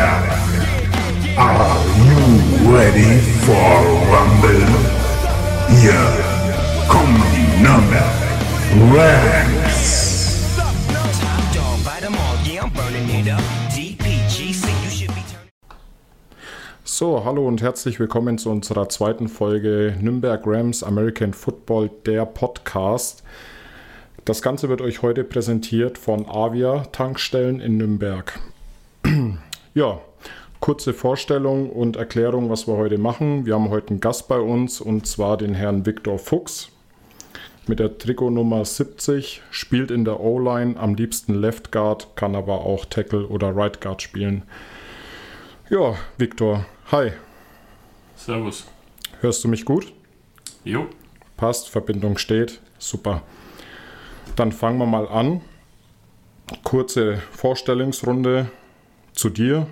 Are you ready for Rumble? Hier kommen die Nürnberg Ranks. So, hallo und herzlich willkommen zu unserer zweiten Folge Nürnberg Rams American Football, der Podcast. Das Ganze wird euch heute präsentiert von Avia Tankstellen in Nürnberg. Ja, kurze Vorstellung und Erklärung, was wir heute machen. Wir haben heute einen Gast bei uns und zwar den Herrn Viktor Fuchs mit der Trikotnummer 70, spielt in der O-Line, am liebsten Left Guard, kann aber auch Tackle oder Right Guard spielen. Ja, Viktor, hi. Servus. Hörst du mich gut? Jo. Passt, Verbindung steht, super. Dann fangen wir mal an. Kurze Vorstellungsrunde zu dir.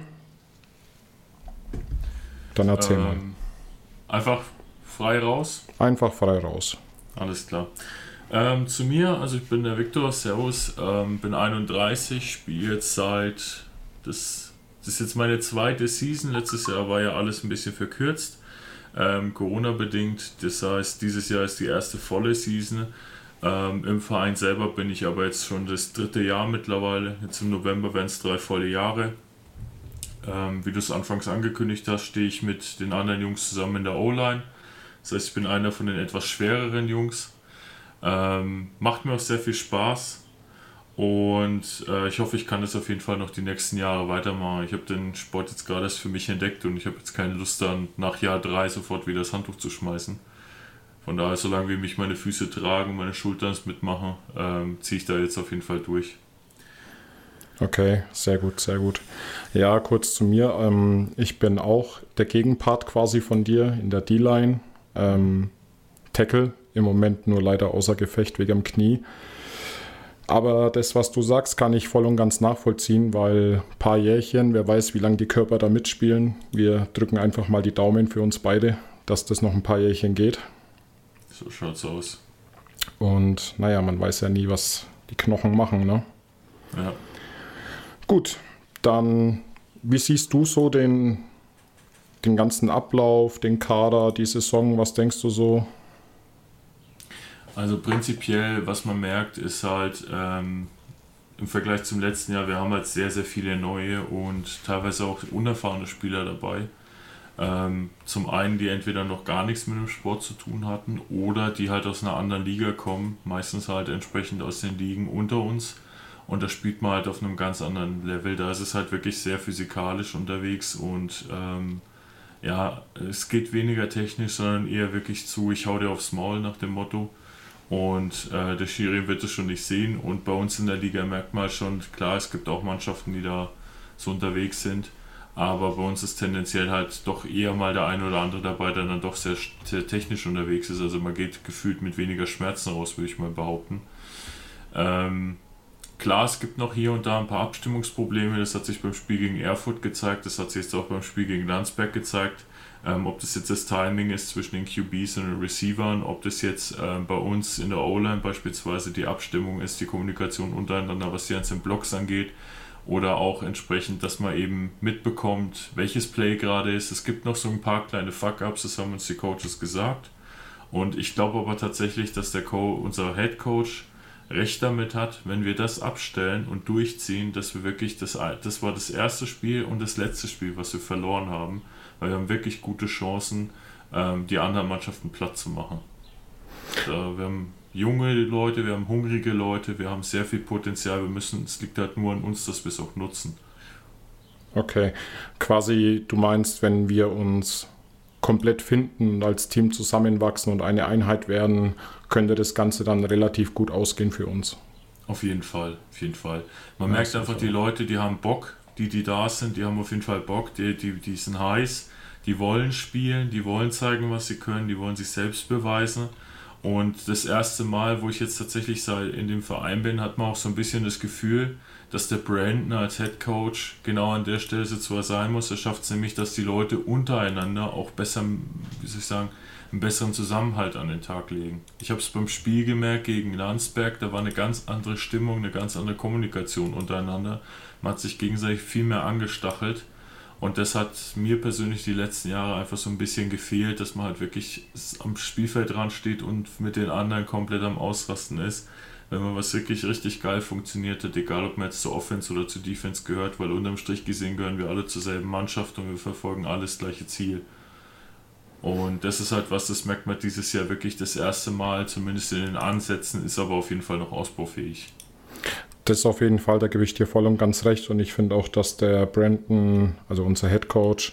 Dann erzähl mal. Ähm, einfach frei raus. Einfach frei raus. Alles klar. Ähm, zu mir, also ich bin der Viktor, Servus, ähm, bin 31, spiele jetzt seit, das, das ist jetzt meine zweite Season, letztes Jahr war ja alles ein bisschen verkürzt, ähm, Corona-bedingt, das heißt, dieses Jahr ist die erste volle Season. Ähm, Im Verein selber bin ich aber jetzt schon das dritte Jahr mittlerweile, jetzt im November werden es drei volle Jahre. Ähm, wie du es anfangs angekündigt hast, stehe ich mit den anderen Jungs zusammen in der O-Line. Das heißt, ich bin einer von den etwas schwereren Jungs. Ähm, macht mir auch sehr viel Spaß. Und äh, ich hoffe, ich kann das auf jeden Fall noch die nächsten Jahre weitermachen. Ich habe den Sport jetzt gerade erst für mich entdeckt und ich habe jetzt keine Lust dann nach Jahr 3 sofort wieder das Handtuch zu schmeißen. Von daher, solange wie mich meine Füße tragen, meine Schultern mitmachen, ähm, ziehe ich da jetzt auf jeden Fall durch. Okay, sehr gut, sehr gut. Ja, kurz zu mir. Ähm, ich bin auch der Gegenpart quasi von dir in der D-Line. Ähm, Tackle, im Moment nur leider außer Gefecht wegen dem Knie. Aber das, was du sagst, kann ich voll und ganz nachvollziehen, weil ein paar Jährchen, wer weiß, wie lange die Körper da mitspielen. Wir drücken einfach mal die Daumen für uns beide, dass das noch ein paar Jährchen geht. So schaut's aus. Und naja, man weiß ja nie, was die Knochen machen, ne? Ja. Gut, dann wie siehst du so den, den ganzen Ablauf, den Kader, die Saison? Was denkst du so? Also prinzipiell, was man merkt, ist halt ähm, im Vergleich zum letzten Jahr, wir haben halt sehr, sehr viele neue und teilweise auch unerfahrene Spieler dabei. Ähm, zum einen, die entweder noch gar nichts mit dem Sport zu tun hatten oder die halt aus einer anderen Liga kommen, meistens halt entsprechend aus den Ligen unter uns. Und da spielt man halt auf einem ganz anderen Level. Da ist es halt wirklich sehr physikalisch unterwegs und ähm, ja, es geht weniger technisch, sondern eher wirklich zu, ich hau dir aufs Maul nach dem Motto. Und äh, der Schiri wird es schon nicht sehen. Und bei uns in der Liga merkt man schon, klar, es gibt auch Mannschaften, die da so unterwegs sind. Aber bei uns ist tendenziell halt doch eher mal der eine oder andere dabei, der dann doch sehr, sehr technisch unterwegs ist. Also man geht gefühlt mit weniger Schmerzen raus, würde ich mal behaupten. Ähm, klar, es gibt noch hier und da ein paar Abstimmungsprobleme. Das hat sich beim Spiel gegen Erfurt gezeigt. Das hat sich jetzt auch beim Spiel gegen Landsberg gezeigt. Ähm, ob das jetzt das Timing ist zwischen den QBs und den Receivern, ob das jetzt ähm, bei uns in der O-Line beispielsweise die Abstimmung ist, die Kommunikation untereinander, was die ganzen Blocks angeht, oder auch entsprechend, dass man eben mitbekommt, welches Play gerade ist. Es gibt noch so ein paar kleine Fuck-Ups, das haben uns die Coaches gesagt. Und ich glaube aber tatsächlich, dass der Co unser Head Coach recht damit hat, wenn wir das abstellen und durchziehen, dass wir wirklich das, das war das erste Spiel und das letzte Spiel, was wir verloren haben weil wir haben wirklich gute Chancen, ähm, die anderen Mannschaften platt zu machen. Wir haben junge Leute, wir haben hungrige Leute, wir haben sehr viel Potenzial. Wir müssen, es liegt halt nur an uns, dass wir es auch nutzen. Okay, quasi du meinst, wenn wir uns komplett finden und als Team zusammenwachsen und eine Einheit werden, könnte das Ganze dann relativ gut ausgehen für uns. Auf jeden Fall, auf jeden Fall. Man ja, merkt einfach, die Leute, die haben Bock, die, die da sind, die haben auf jeden Fall Bock, die, die, die sind heiß, die wollen spielen, die wollen zeigen, was sie können, die wollen sich selbst beweisen. Und das erste Mal, wo ich jetzt tatsächlich in dem Verein bin, hat man auch so ein bisschen das Gefühl, dass der Brandon als Head Coach genau an der Stelle er sein muss. Er schafft es nämlich, dass die Leute untereinander auch besser, wie soll ich sagen, einen besseren Zusammenhalt an den Tag legen. Ich habe es beim Spiel gemerkt gegen Landsberg, da war eine ganz andere Stimmung, eine ganz andere Kommunikation untereinander. Man hat sich gegenseitig viel mehr angestachelt. Und das hat mir persönlich die letzten Jahre einfach so ein bisschen gefehlt, dass man halt wirklich am Spielfeld dran steht und mit den anderen komplett am Ausrasten ist wenn man was wirklich richtig geil funktioniert hat, egal ob man jetzt zur Offense oder zur Defense gehört, weil unterm Strich gesehen gehören wir alle zur selben Mannschaft und wir verfolgen alles gleiche Ziel. Und das ist halt was, das merkt man dieses Jahr wirklich das erste Mal, zumindest in den Ansätzen, ist aber auf jeden Fall noch ausbaufähig. Das ist auf jeden Fall, da gebe ich dir voll und ganz recht. Und ich finde auch, dass der Brandon, also unser Head Coach,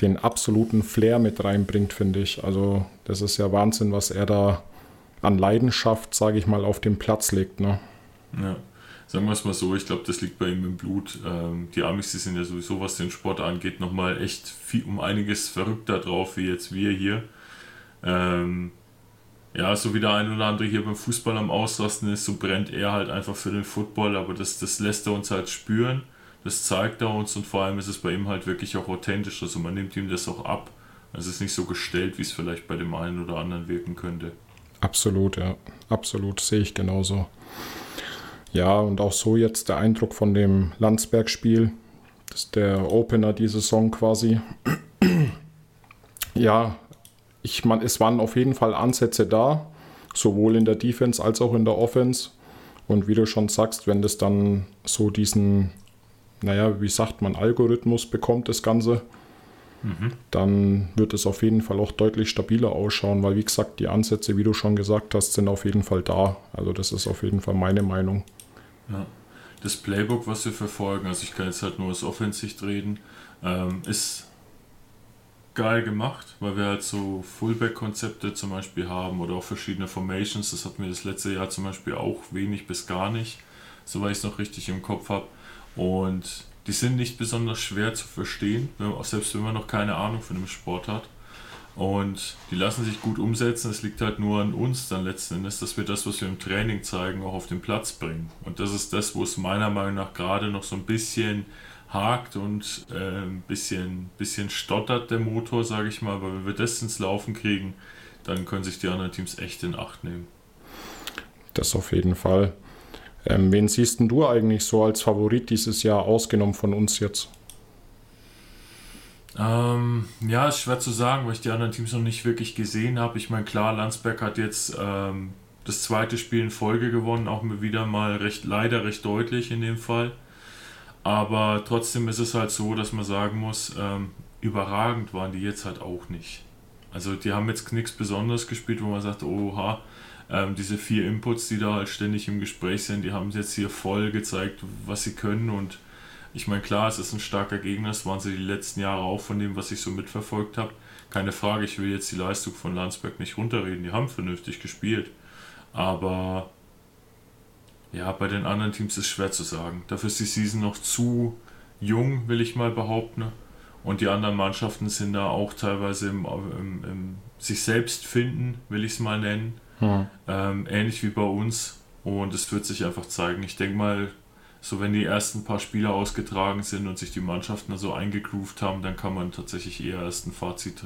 den absoluten Flair mit reinbringt, finde ich. Also, das ist ja Wahnsinn, was er da an Leidenschaft, sage ich mal, auf dem Platz legt. Ne? Ja, sagen wir es mal so, ich glaube, das liegt bei ihm im Blut. Ähm, die Amis, die sind ja sowieso, was den Sport angeht, nochmal echt viel, um einiges verrückter drauf, wie jetzt wir hier. Ähm, ja, so wie der ein oder andere hier beim Fußball am Ausrasten ist, so brennt er halt einfach für den Football, aber das, das lässt er uns halt spüren, das zeigt er uns und vor allem ist es bei ihm halt wirklich auch authentisch, also man nimmt ihm das auch ab. Es ist nicht so gestellt, wie es vielleicht bei dem einen oder anderen wirken könnte. Absolut, ja. Absolut, sehe ich genauso. Ja, und auch so jetzt der Eindruck von dem Landsberg-Spiel. Das ist der Opener diese Saison quasi. ja, ich meine, es waren auf jeden Fall Ansätze da, sowohl in der Defense als auch in der Offense. Und wie du schon sagst, wenn das dann so diesen, naja, wie sagt man, Algorithmus bekommt, das Ganze, Dann wird es auf jeden Fall auch deutlich stabiler ausschauen, weil wie gesagt, die Ansätze, wie du schon gesagt hast, sind auf jeden Fall da. Also das ist auf jeden Fall meine Meinung. Ja. Das Playbook, was wir verfolgen, also ich kann jetzt halt nur aus Offensicht reden, ähm, ist geil gemacht, weil wir halt so Fullback-Konzepte zum Beispiel haben oder auch verschiedene Formations. Das hatten wir das letzte Jahr zum Beispiel auch wenig bis gar nicht, soweit ich es noch richtig im Kopf habe. Und die sind nicht besonders schwer zu verstehen, selbst wenn man noch keine Ahnung von dem Sport hat. Und die lassen sich gut umsetzen. Es liegt halt nur an uns dann letzten Endes, dass wir das, was wir im Training zeigen, auch auf den Platz bringen. Und das ist das, wo es meiner Meinung nach gerade noch so ein bisschen hakt und äh, ein bisschen, bisschen stottert der Motor, sage ich mal. Aber wenn wir das ins Laufen kriegen, dann können sich die anderen Teams echt in Acht nehmen. Das auf jeden Fall. Ähm, wen siehst du eigentlich so als Favorit dieses Jahr, ausgenommen von uns jetzt? Ähm, ja, ist schwer zu sagen, weil ich die anderen Teams noch nicht wirklich gesehen habe. Ich meine, klar, Landsberg hat jetzt ähm, das zweite Spiel in Folge gewonnen, auch wieder mal recht, leider recht deutlich in dem Fall. Aber trotzdem ist es halt so, dass man sagen muss, ähm, überragend waren die jetzt halt auch nicht. Also die haben jetzt nichts Besonderes gespielt, wo man sagt, oha, ähm, diese vier Inputs, die da halt ständig im Gespräch sind, die haben jetzt hier voll gezeigt, was sie können. Und ich meine, klar, es ist ein starker Gegner, das waren sie die letzten Jahre auch von dem, was ich so mitverfolgt habe. Keine Frage, ich will jetzt die Leistung von Landsberg nicht runterreden, die haben vernünftig gespielt. Aber ja, bei den anderen Teams ist es schwer zu sagen. Dafür ist die Season noch zu jung, will ich mal behaupten. Und die anderen Mannschaften sind da auch teilweise im, im, im sich selbst finden, will ich es mal nennen. Hm. Ähm, ähnlich wie bei uns. Und es wird sich einfach zeigen. Ich denke mal, so wenn die ersten paar Spiele ausgetragen sind und sich die Mannschaften so eingegroovt haben, dann kann man tatsächlich eher erst ein Fazit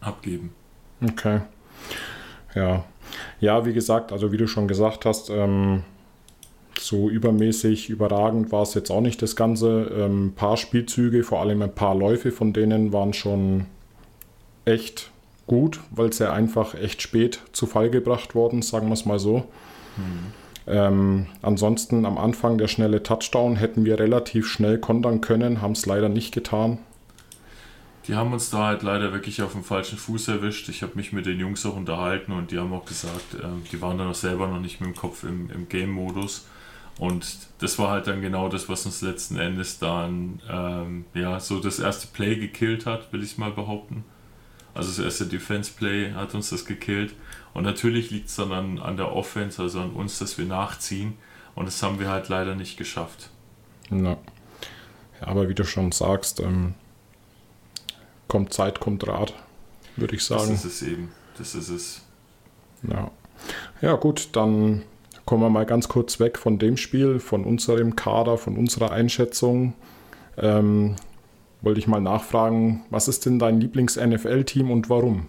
abgeben. Okay. Ja. Ja, wie gesagt, also wie du schon gesagt hast, ähm, so übermäßig überragend war es jetzt auch nicht das Ganze. Ein ähm, paar Spielzüge, vor allem ein paar Läufe von denen waren schon echt gut, weil sie einfach echt spät zu Fall gebracht worden, sagen wir es mal so. Mhm. Ähm, ansonsten am Anfang der schnelle Touchdown hätten wir relativ schnell kontern können, haben es leider nicht getan. Die haben uns da halt leider wirklich auf dem falschen Fuß erwischt. Ich habe mich mit den Jungs auch unterhalten und die haben auch gesagt, äh, die waren dann auch selber noch nicht mit dem Kopf im, im Game-Modus. Und das war halt dann genau das, was uns letzten Endes dann ähm, ja so das erste Play gekillt hat, will ich mal behaupten. Also das erste Defense Play hat uns das gekillt. Und natürlich liegt es dann an, an der Offense, also an uns, dass wir nachziehen. Und das haben wir halt leider nicht geschafft. Ja. aber wie du schon sagst, ähm, kommt Zeit, kommt Rat, würde ich sagen. Das ist es eben. Das ist es. Ja. ja, gut, dann kommen wir mal ganz kurz weg von dem Spiel, von unserem Kader, von unserer Einschätzung. Ähm, wollte ich mal nachfragen, was ist denn dein Lieblings-NFL-Team und warum?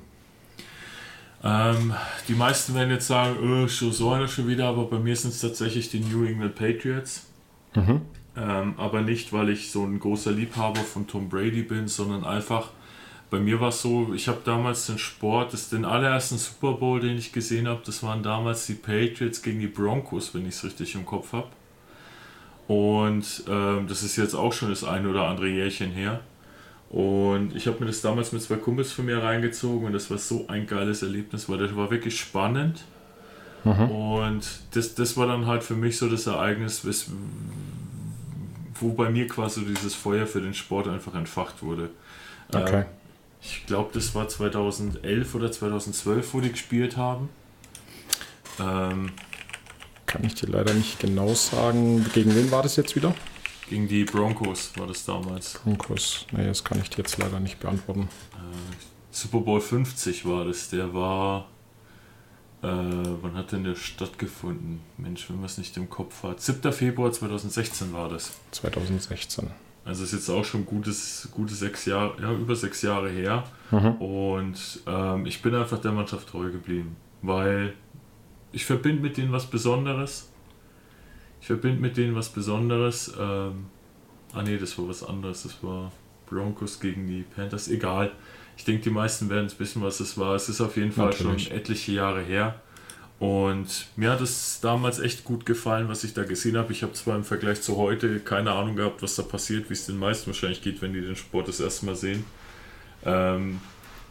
Ähm, die meisten werden jetzt sagen, oh, schon so einer schon wieder, aber bei mir sind es tatsächlich die New England Patriots. Mhm. Ähm, aber nicht, weil ich so ein großer Liebhaber von Tom Brady bin, sondern einfach, bei mir war es so, ich habe damals den Sport, das den allerersten Super Bowl, den ich gesehen habe, das waren damals die Patriots gegen die Broncos, wenn ich es richtig im Kopf habe. Und ähm, das ist jetzt auch schon das ein oder andere Jährchen her. Und ich habe mir das damals mit zwei Kumpels von mir reingezogen und das war so ein geiles Erlebnis, weil das war wirklich spannend. Mhm. Und das, das war dann halt für mich so das Ereignis, wo bei mir quasi dieses Feuer für den Sport einfach entfacht wurde. Okay. Ähm, ich glaube, das war 2011 oder 2012, wo die gespielt haben. Ähm, Kann ich dir leider nicht genau sagen. Gegen wen war das jetzt wieder? Gegen die Broncos war das damals. Broncos, nee, das kann ich dir jetzt leider nicht beantworten. Äh, Super Bowl 50 war das. Der war. Äh, wann hat denn der stattgefunden? Mensch, wenn man es nicht im Kopf hat. 7. Februar 2016 war das. 2016. Also ist jetzt auch schon gutes, gute sechs Jahre, ja, über sechs Jahre her. Mhm. Und ähm, ich bin einfach der Mannschaft treu geblieben, weil ich verbinde mit denen was Besonderes. Ich verbinde mit denen was Besonderes. Ähm, ah nee, das war was anderes. Das war Broncos gegen die Panthers. Egal. Ich denke, die meisten werden es wissen, was es war. Es ist auf jeden Fall Natürlich. schon etliche Jahre her. Und mir hat es damals echt gut gefallen, was ich da gesehen habe. Ich habe zwar im Vergleich zu heute keine Ahnung gehabt, was da passiert, wie es den meisten wahrscheinlich geht, wenn die den Sport das erste Mal sehen. Ähm,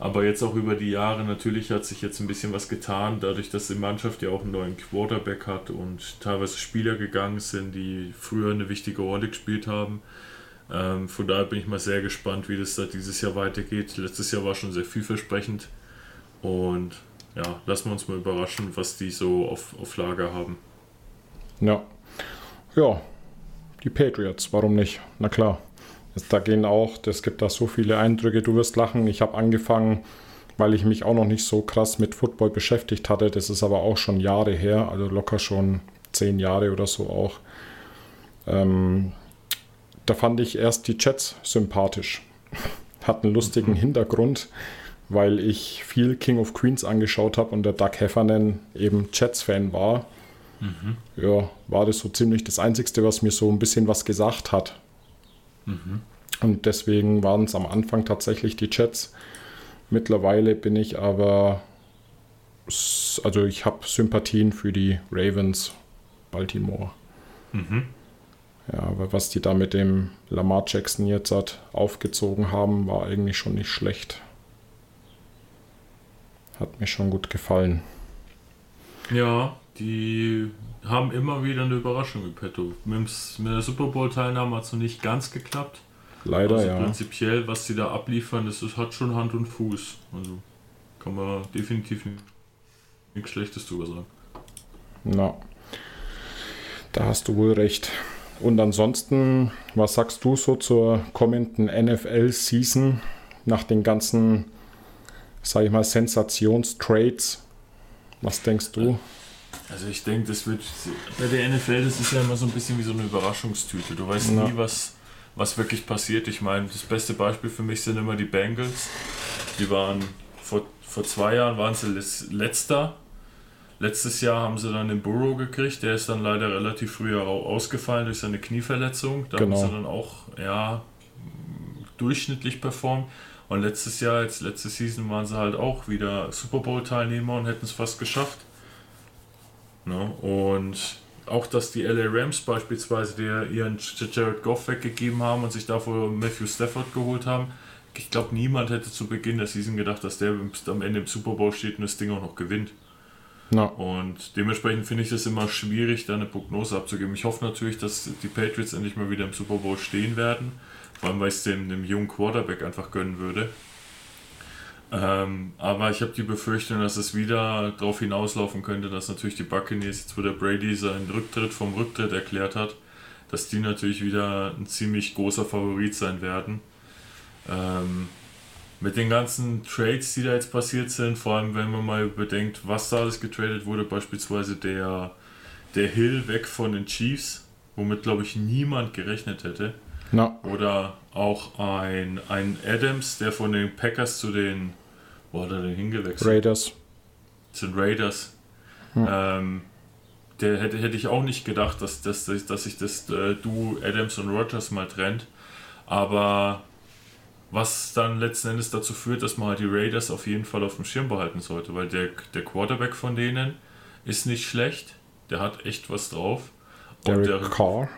aber jetzt auch über die Jahre, natürlich hat sich jetzt ein bisschen was getan, dadurch, dass die Mannschaft ja auch einen neuen Quarterback hat und teilweise Spieler gegangen sind, die früher eine wichtige Rolle gespielt haben. Ähm, von daher bin ich mal sehr gespannt, wie das da dieses Jahr weitergeht. Letztes Jahr war schon sehr vielversprechend und ja, lassen wir uns mal überraschen, was die so auf, auf Lager haben. Ja. Ja, die Patriots, warum nicht? Na klar. Da gehen auch, es gibt da so viele Eindrücke, du wirst lachen. Ich habe angefangen, weil ich mich auch noch nicht so krass mit Football beschäftigt hatte. Das ist aber auch schon Jahre her, also locker schon zehn Jahre oder so auch. Ähm, da fand ich erst die Jets sympathisch. Hat einen lustigen mhm. Hintergrund weil ich viel King of Queens angeschaut habe und der Doug Heffernan eben Jets-Fan war. Mhm. Ja, war das so ziemlich das Einzige, was mir so ein bisschen was gesagt hat. Mhm. Und deswegen waren es am Anfang tatsächlich die Jets. Mittlerweile bin ich aber, also ich habe Sympathien für die Ravens Baltimore. Mhm. Ja, aber was die da mit dem Lamar Jackson jetzt hat, aufgezogen haben, war eigentlich schon nicht schlecht. Hat mir schon gut gefallen. Ja, die haben immer wieder eine Überraschung im Petto. Mit, der Super Bowl-Teilnahme hat es noch nicht ganz geklappt. Leider, also ja. Prinzipiell, was sie da abliefern, das ist, hat schon Hand und Fuß. Also kann man definitiv nichts Schlechtes drüber sagen. Na, da hast du wohl recht. Und ansonsten, was sagst du so zur kommenden NFL-Season nach den ganzen sage ich mal, Sensationstrades. Was denkst du? Also ich denke, das wird bei der NFL, das ist ja immer so ein bisschen wie so eine Überraschungstüte. Du weißt ja. nie, was, was wirklich passiert. Ich meine, das beste Beispiel für mich sind immer die Bengals. Die waren vor, vor zwei Jahren waren sie letzter. Letztes Jahr haben sie dann den Burrow gekriegt, der ist dann leider relativ früh ausgefallen durch seine Knieverletzung. Da genau. haben sie dann auch ja, durchschnittlich performt. Und letztes Jahr, jetzt letzte Season, waren sie halt auch wieder Super Bowl-Teilnehmer und hätten es fast geschafft. Ne? Und auch, dass die LA Rams beispielsweise der ihren Jared Goff weggegeben haben und sich dafür Matthew Stafford geholt haben. Ich glaube, niemand hätte zu Beginn der Season gedacht, dass der am Ende im Super Bowl steht und das Ding auch noch gewinnt. No. Und dementsprechend finde ich es immer schwierig, da eine Prognose abzugeben. Ich hoffe natürlich, dass die Patriots endlich mal wieder im Super Bowl stehen werden. Vor allem, weil ich es dem, dem jungen Quarterback einfach gönnen würde. Ähm, aber ich habe die Befürchtung, dass es wieder darauf hinauslaufen könnte, dass natürlich die Buccaneers, jetzt wo der Brady seinen Rücktritt vom Rücktritt erklärt hat, dass die natürlich wieder ein ziemlich großer Favorit sein werden. Ähm, mit den ganzen Trades, die da jetzt passiert sind, vor allem wenn man mal bedenkt, was da alles getradet wurde, beispielsweise der, der Hill weg von den Chiefs, womit glaube ich niemand gerechnet hätte. No. Oder auch ein, ein Adams, der von den Packers zu den, wo hat er denn hingewechselt? Raiders. Zu den Raiders. Hm. Ähm, der hätte, hätte ich auch nicht gedacht, dass, dass, dass sich das äh, Duo Adams und Rogers mal trennt. Aber was dann letzten Endes dazu führt, dass man halt die Raiders auf jeden Fall auf dem Schirm behalten sollte, weil der, der Quarterback von denen ist nicht schlecht, der hat echt was drauf. Derek der, Carr.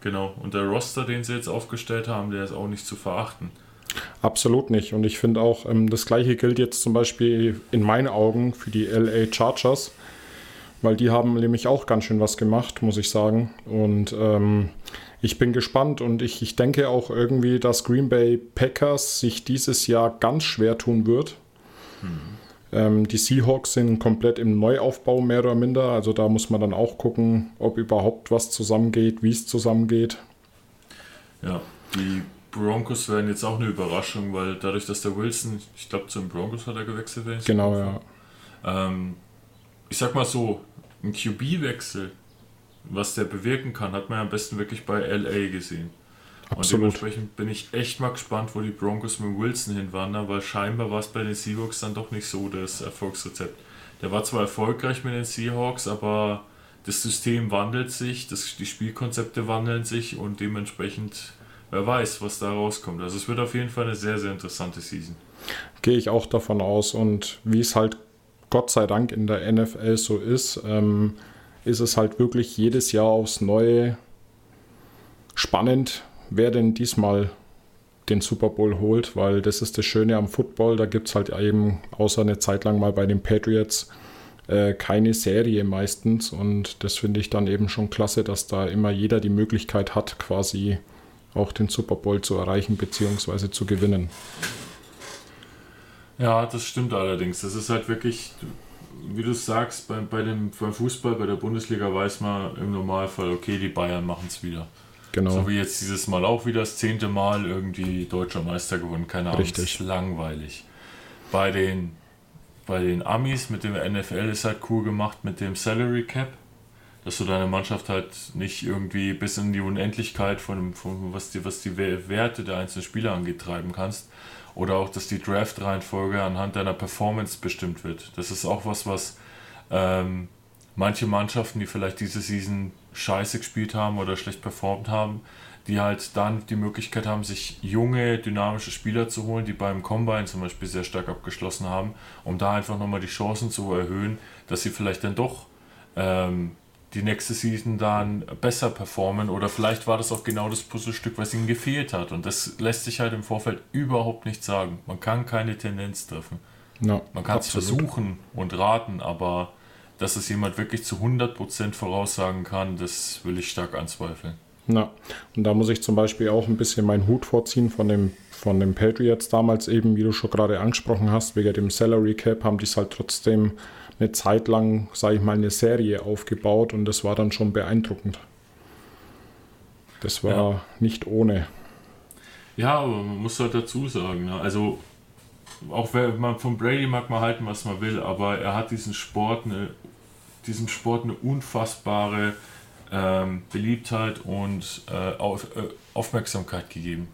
Genau, und der Roster, den sie jetzt aufgestellt haben, der ist auch nicht zu verachten. Absolut nicht. Und ich finde auch, ähm, das gleiche gilt jetzt zum Beispiel in meinen Augen für die LA Chargers, weil die haben nämlich auch ganz schön was gemacht, muss ich sagen. Und ähm, ich bin gespannt und ich, ich denke auch irgendwie, dass Green Bay Packers sich dieses Jahr ganz schwer tun wird. Mhm. Ähm, die Seahawks sind komplett im Neuaufbau mehr oder minder. Also da muss man dann auch gucken, ob überhaupt was zusammengeht, wie es zusammengeht. Ja, die Broncos werden jetzt auch eine Überraschung, weil dadurch, dass der Wilson, ich glaube, zu den Broncos hat er gewechselt. Wenn genau, ja. Ähm, ich sag mal so, ein QB-Wechsel, was der bewirken kann, hat man ja am besten wirklich bei LA gesehen. Absolut. Und dementsprechend bin ich echt mal gespannt, wo die Broncos mit Wilson hinwandern, weil scheinbar war es bei den Seahawks dann doch nicht so das Erfolgsrezept. Der war zwar erfolgreich mit den Seahawks, aber das System wandelt sich, das, die Spielkonzepte wandeln sich und dementsprechend, wer weiß, was da rauskommt. Also es wird auf jeden Fall eine sehr, sehr interessante Season. Gehe ich auch davon aus und wie es halt Gott sei Dank in der NFL so ist, ähm, ist es halt wirklich jedes Jahr aufs Neue spannend, wer denn diesmal den Super Bowl holt, weil das ist das Schöne am Football. Da gibt es halt eben, außer eine Zeit lang mal bei den Patriots, äh, keine Serie meistens. Und das finde ich dann eben schon klasse, dass da immer jeder die Möglichkeit hat, quasi auch den Super Bowl zu erreichen bzw. zu gewinnen. Ja, das stimmt allerdings. Das ist halt wirklich, wie du sagst, bei, bei dem, beim Fußball, bei der Bundesliga weiß man im Normalfall, okay, die Bayern machen es wieder. Genau. So wie jetzt dieses Mal auch wieder das zehnte Mal irgendwie deutscher Meister gewonnen. Keine Ahnung, Richtig. ist langweilig. Bei den, bei den Amis mit dem NFL ist halt cool gemacht mit dem Salary Cap, dass du deine Mannschaft halt nicht irgendwie bis in die Unendlichkeit von, von was, die, was die Werte der einzelnen Spieler angeht treiben kannst, oder auch, dass die Draft-Reihenfolge anhand deiner Performance bestimmt wird. Das ist auch was, was ähm, manche Mannschaften, die vielleicht diese Season scheiße gespielt haben oder schlecht performt haben, die halt dann die Möglichkeit haben, sich junge, dynamische Spieler zu holen, die beim Combine zum Beispiel sehr stark abgeschlossen haben, um da einfach nochmal die Chancen zu erhöhen, dass sie vielleicht dann doch ähm, die nächste Season dann besser performen oder vielleicht war das auch genau das Puzzlestück, was ihnen gefehlt hat und das lässt sich halt im Vorfeld überhaupt nicht sagen. Man kann keine Tendenz treffen. No, Man kann es versuchen und raten, aber dass es jemand wirklich zu 100% voraussagen kann, das will ich stark anzweifeln. Na, und da muss ich zum Beispiel auch ein bisschen meinen Hut vorziehen von dem, von den Patriots damals eben, wie du schon gerade angesprochen hast, wegen dem Salary Cap haben die es halt trotzdem eine Zeit lang, sage ich mal, eine Serie aufgebaut und das war dann schon beeindruckend. Das war ja. nicht ohne. Ja, aber man muss halt dazu sagen, ne? also auch wenn man von Brady mag man halten, was man will, aber er hat diesen Sport eine, diesem Sport eine unfassbare ähm, Beliebtheit und äh, auf, äh, Aufmerksamkeit gegeben.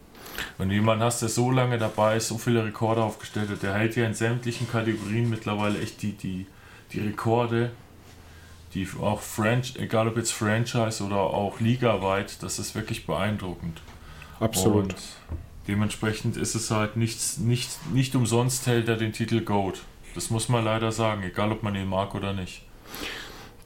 Wenn du jemanden hast, der so lange dabei ist, so viele Rekorde aufgestellt hat, der hält ja in sämtlichen Kategorien mittlerweile echt die, die, die Rekorde, die auch Franch, egal ob jetzt Franchise oder auch ligaweit, das ist wirklich beeindruckend. Absolut. Und dementsprechend ist es halt nichts, nicht, nicht umsonst hält er den Titel GOAT. Das muss man leider sagen, egal ob man ihn mag oder nicht.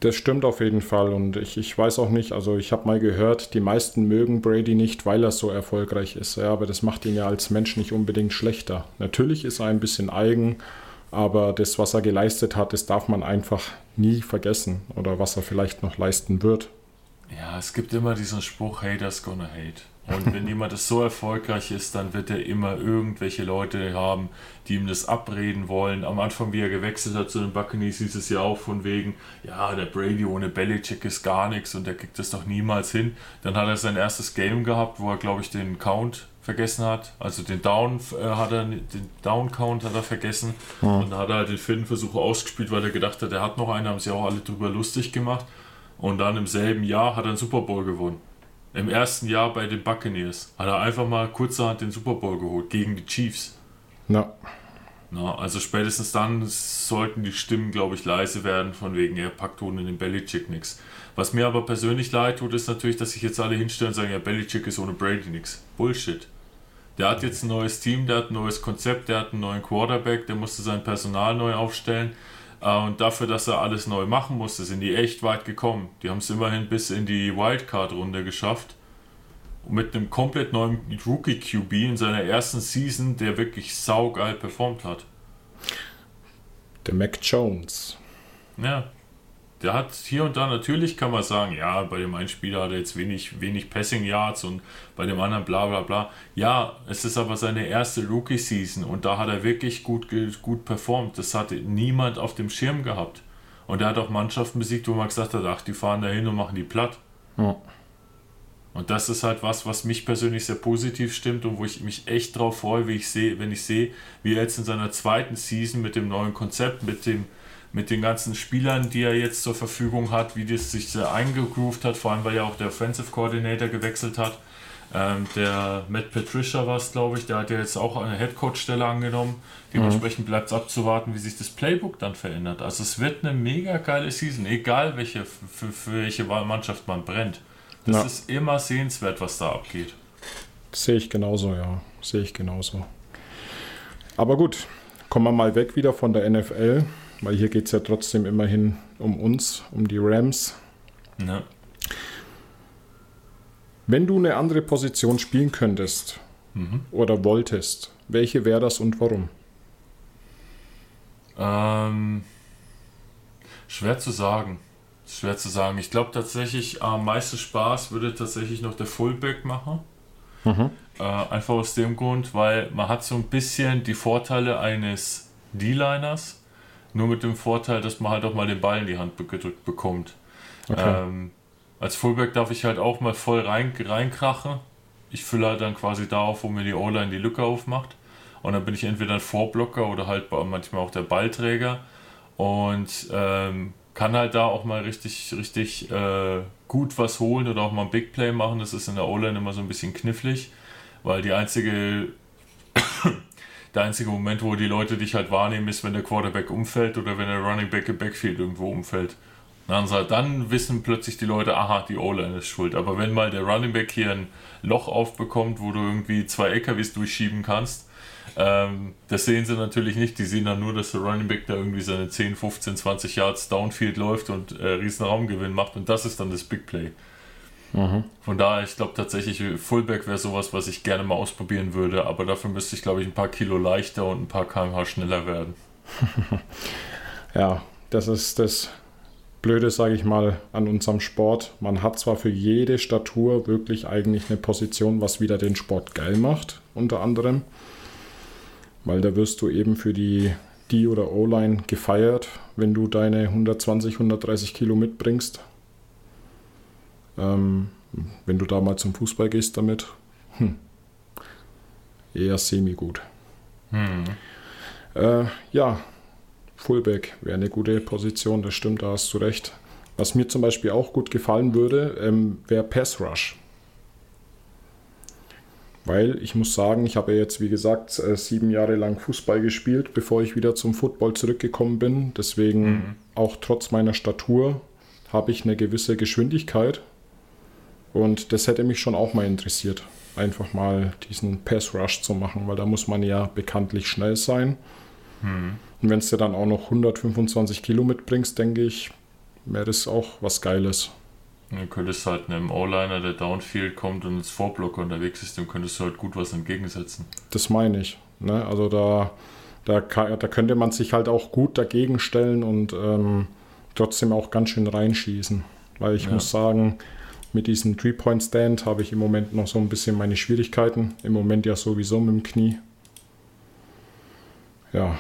Das stimmt auf jeden Fall und ich, ich weiß auch nicht, also ich habe mal gehört, die meisten mögen Brady nicht, weil er so erfolgreich ist. Ja, aber das macht ihn ja als Mensch nicht unbedingt schlechter. Natürlich ist er ein bisschen eigen aber das, was er geleistet hat, das darf man einfach nie vergessen oder was er vielleicht noch leisten wird. Ja, es gibt immer diesen Spruch, Haters gonna hate. Und wenn jemand so erfolgreich ist, dann wird er immer irgendwelche Leute haben, die ihm das abreden wollen. Am Anfang, wie er gewechselt hat zu den Buccaneers, hieß es ja auch von wegen, ja, der Brady ohne Belichick ist gar nichts und der kriegt das doch niemals hin. Dann hat er sein erstes Game gehabt, wo er, glaube ich, den Count vergessen hat. Also den Down äh, hat er, den Down Count hat er vergessen. Ja. Und dann hat er halt den vierten Versuch ausgespielt, weil er gedacht hat, er hat noch einen, haben sie auch alle drüber lustig gemacht. Und dann im selben Jahr hat er einen Super Bowl gewonnen im ersten Jahr bei den Buccaneers hat er einfach mal kurzerhand den Super Bowl geholt gegen die Chiefs. Ja. Na, also spätestens dann sollten die Stimmen, glaube ich, leise werden, von wegen, er packt ohne den Belichick nichts. Was mir aber persönlich leid tut, ist natürlich, dass sich jetzt alle hinstellen und sagen, ja, Belichick ist ohne Brady nichts. Bullshit. Der hat jetzt ein neues Team, der hat ein neues Konzept, der hat einen neuen Quarterback, der musste sein Personal neu aufstellen. Äh, und dafür, dass er alles neu machen musste, sind die echt weit gekommen. Die haben es immerhin bis in die Wildcard-Runde geschafft. Mit einem komplett neuen Rookie-QB in seiner ersten Season, der wirklich saugeil performt hat. Der Mac Jones. Ja, der hat hier und da natürlich kann man sagen, ja, bei dem einen Spieler hat er jetzt wenig, wenig Passing Yards und bei dem anderen bla bla bla. Ja, es ist aber seine erste Rookie-Season und da hat er wirklich gut, gut performt. Das hat niemand auf dem Schirm gehabt. Und er hat auch Mannschaften besiegt, wo man gesagt hat, ach, die fahren da hin und machen die platt. Ja. Und das ist halt was, was mich persönlich sehr positiv stimmt und wo ich mich echt drauf freue, wie ich sehe, wenn ich sehe, wie er jetzt in seiner zweiten Season mit dem neuen Konzept, mit dem mit den ganzen Spielern, die er jetzt zur Verfügung hat, wie das sich sehr eingegroovt hat, vor allem weil ja auch der Offensive Coordinator gewechselt hat. Ähm, der Matt Patricia war es, glaube ich, der hat ja jetzt auch eine Headcoach-Stelle angenommen. Dementsprechend mhm. bleibt es abzuwarten, wie sich das Playbook dann verändert. Also es wird eine mega geile Season, egal welche, für, für welche Mannschaft man brennt. Das ja. ist immer sehenswert, was da abgeht. Sehe ich genauso, ja. Sehe ich genauso. Aber gut, kommen wir mal weg wieder von der NFL weil hier geht es ja trotzdem immerhin um uns, um die Rams. Ja. Wenn du eine andere Position spielen könntest mhm. oder wolltest, welche wäre das und warum? Ähm, schwer zu sagen. Schwer zu sagen. Ich glaube tatsächlich, am meisten Spaß würde tatsächlich noch der Fullback machen. Mhm. Äh, einfach aus dem Grund, weil man hat so ein bisschen die Vorteile eines D-Liners nur mit dem Vorteil, dass man halt auch mal den Ball in die Hand gedrückt bekommt. Okay. Ähm, als Fullback darf ich halt auch mal voll rein, reinkrachen. Ich fülle halt dann quasi da auf, wo mir die O-Line die Lücke aufmacht. Und dann bin ich entweder ein Vorblocker oder halt manchmal auch der Ballträger. Und ähm, kann halt da auch mal richtig, richtig äh, gut was holen oder auch mal ein Big Play machen. Das ist in der O-Line immer so ein bisschen knifflig, weil die einzige der einzige Moment, wo die Leute dich halt wahrnehmen, ist, wenn der Quarterback umfällt oder wenn der Running Back im Backfield irgendwo umfällt. Dann, dann wissen plötzlich die Leute, aha, die O-Line ist schuld. Aber wenn mal der Running Back hier ein Loch aufbekommt, wo du irgendwie zwei LKWs durchschieben kannst, ähm, das sehen sie natürlich nicht. Die sehen dann nur, dass der Running Back da irgendwie seine 10, 15, 20 Yards Downfield läuft und äh, riesen Raumgewinn macht. Und das ist dann das Big Play. Mhm. Von daher, ich glaube tatsächlich, Fullback wäre sowas, was ich gerne mal ausprobieren würde, aber dafür müsste ich, glaube ich, ein paar Kilo leichter und ein paar kmh schneller werden. ja, das ist das Blöde, sage ich mal, an unserem Sport. Man hat zwar für jede Statur wirklich eigentlich eine Position, was wieder den Sport geil macht, unter anderem, weil da wirst du eben für die D- oder O-Line gefeiert, wenn du deine 120, 130 Kilo mitbringst ähm, wenn du da mal zum Fußball gehst damit, hm, eher semi-gut. Hm. Äh, ja, Fullback wäre eine gute Position, das stimmt, da hast du recht. Was mir zum Beispiel auch gut gefallen würde, ähm, wäre Pass Rush. Weil ich muss sagen, ich habe jetzt, wie gesagt, äh, sieben Jahre lang Fußball gespielt, bevor ich wieder zum Football zurückgekommen bin. Deswegen, mhm. auch trotz meiner Statur, habe ich eine gewisse Geschwindigkeit und das hätte mich schon auch mal interessiert, einfach mal diesen Pass Rush zu machen, weil da muss man ja bekanntlich schnell sein. Hm. Und wenn du dann auch noch 125 Kilo mitbringst, denke ich, wäre das auch was Geiles. Du könntest halt einem O-Liner, der Downfield kommt und ins Vorblocker unterwegs ist, dem könntest du halt gut was entgegensetzen. Das meine ich. Ne? Also da, da, kann, da könnte man sich halt auch gut dagegen stellen und ähm, trotzdem auch ganz schön reinschießen. Weil ich ja. muss sagen, mit diesem Three-Point-Stand habe ich im Moment noch so ein bisschen meine Schwierigkeiten. Im Moment ja sowieso mit dem Knie. Ja.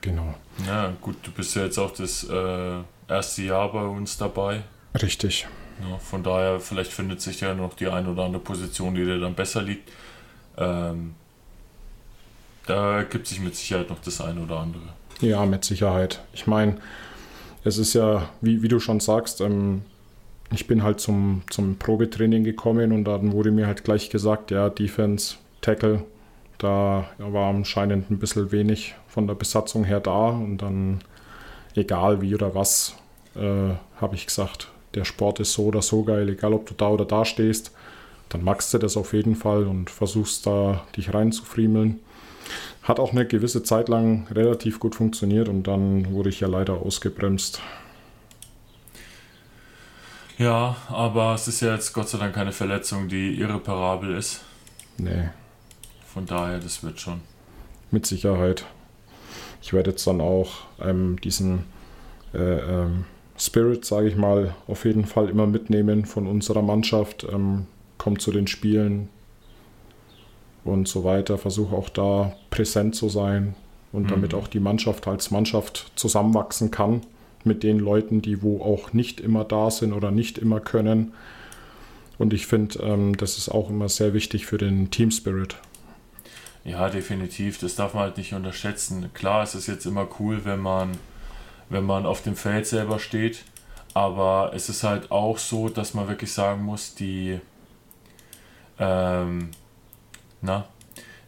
Genau. Ja, gut, du bist ja jetzt auch das äh, erste Jahr bei uns dabei. Richtig. Ja, von daher, vielleicht findet sich ja noch die eine oder andere Position, die dir dann besser liegt. Ähm, da gibt sich mit Sicherheit noch das eine oder andere. Ja, mit Sicherheit. Ich meine, es ist ja, wie, wie du schon sagst, ähm, ich bin halt zum, zum Probetraining gekommen und dann wurde mir halt gleich gesagt, ja, Defense, Tackle, da war anscheinend ein bisschen wenig von der Besatzung her da und dann, egal wie oder was, äh, habe ich gesagt, der Sport ist so oder so geil, egal ob du da oder da stehst, dann magst du das auf jeden Fall und versuchst da dich reinzufriemeln. Hat auch eine gewisse Zeit lang relativ gut funktioniert und dann wurde ich ja leider ausgebremst. Ja, aber es ist ja jetzt Gott sei Dank keine Verletzung, die irreparabel ist. Nee. Von daher, das wird schon. Mit Sicherheit. Ich werde jetzt dann auch ähm, diesen äh, ähm, Spirit, sage ich mal, auf jeden Fall immer mitnehmen von unserer Mannschaft. Ähm, kommt zu den Spielen und so weiter. Versuche auch da präsent zu sein und mhm. damit auch die Mannschaft als Mannschaft zusammenwachsen kann mit den Leuten, die wo auch nicht immer da sind oder nicht immer können. Und ich finde, ähm, das ist auch immer sehr wichtig für den Team Spirit. Ja, definitiv. Das darf man halt nicht unterschätzen. Klar, es ist jetzt immer cool, wenn man wenn man auf dem Feld selber steht. Aber es ist halt auch so, dass man wirklich sagen muss, die, ähm, na,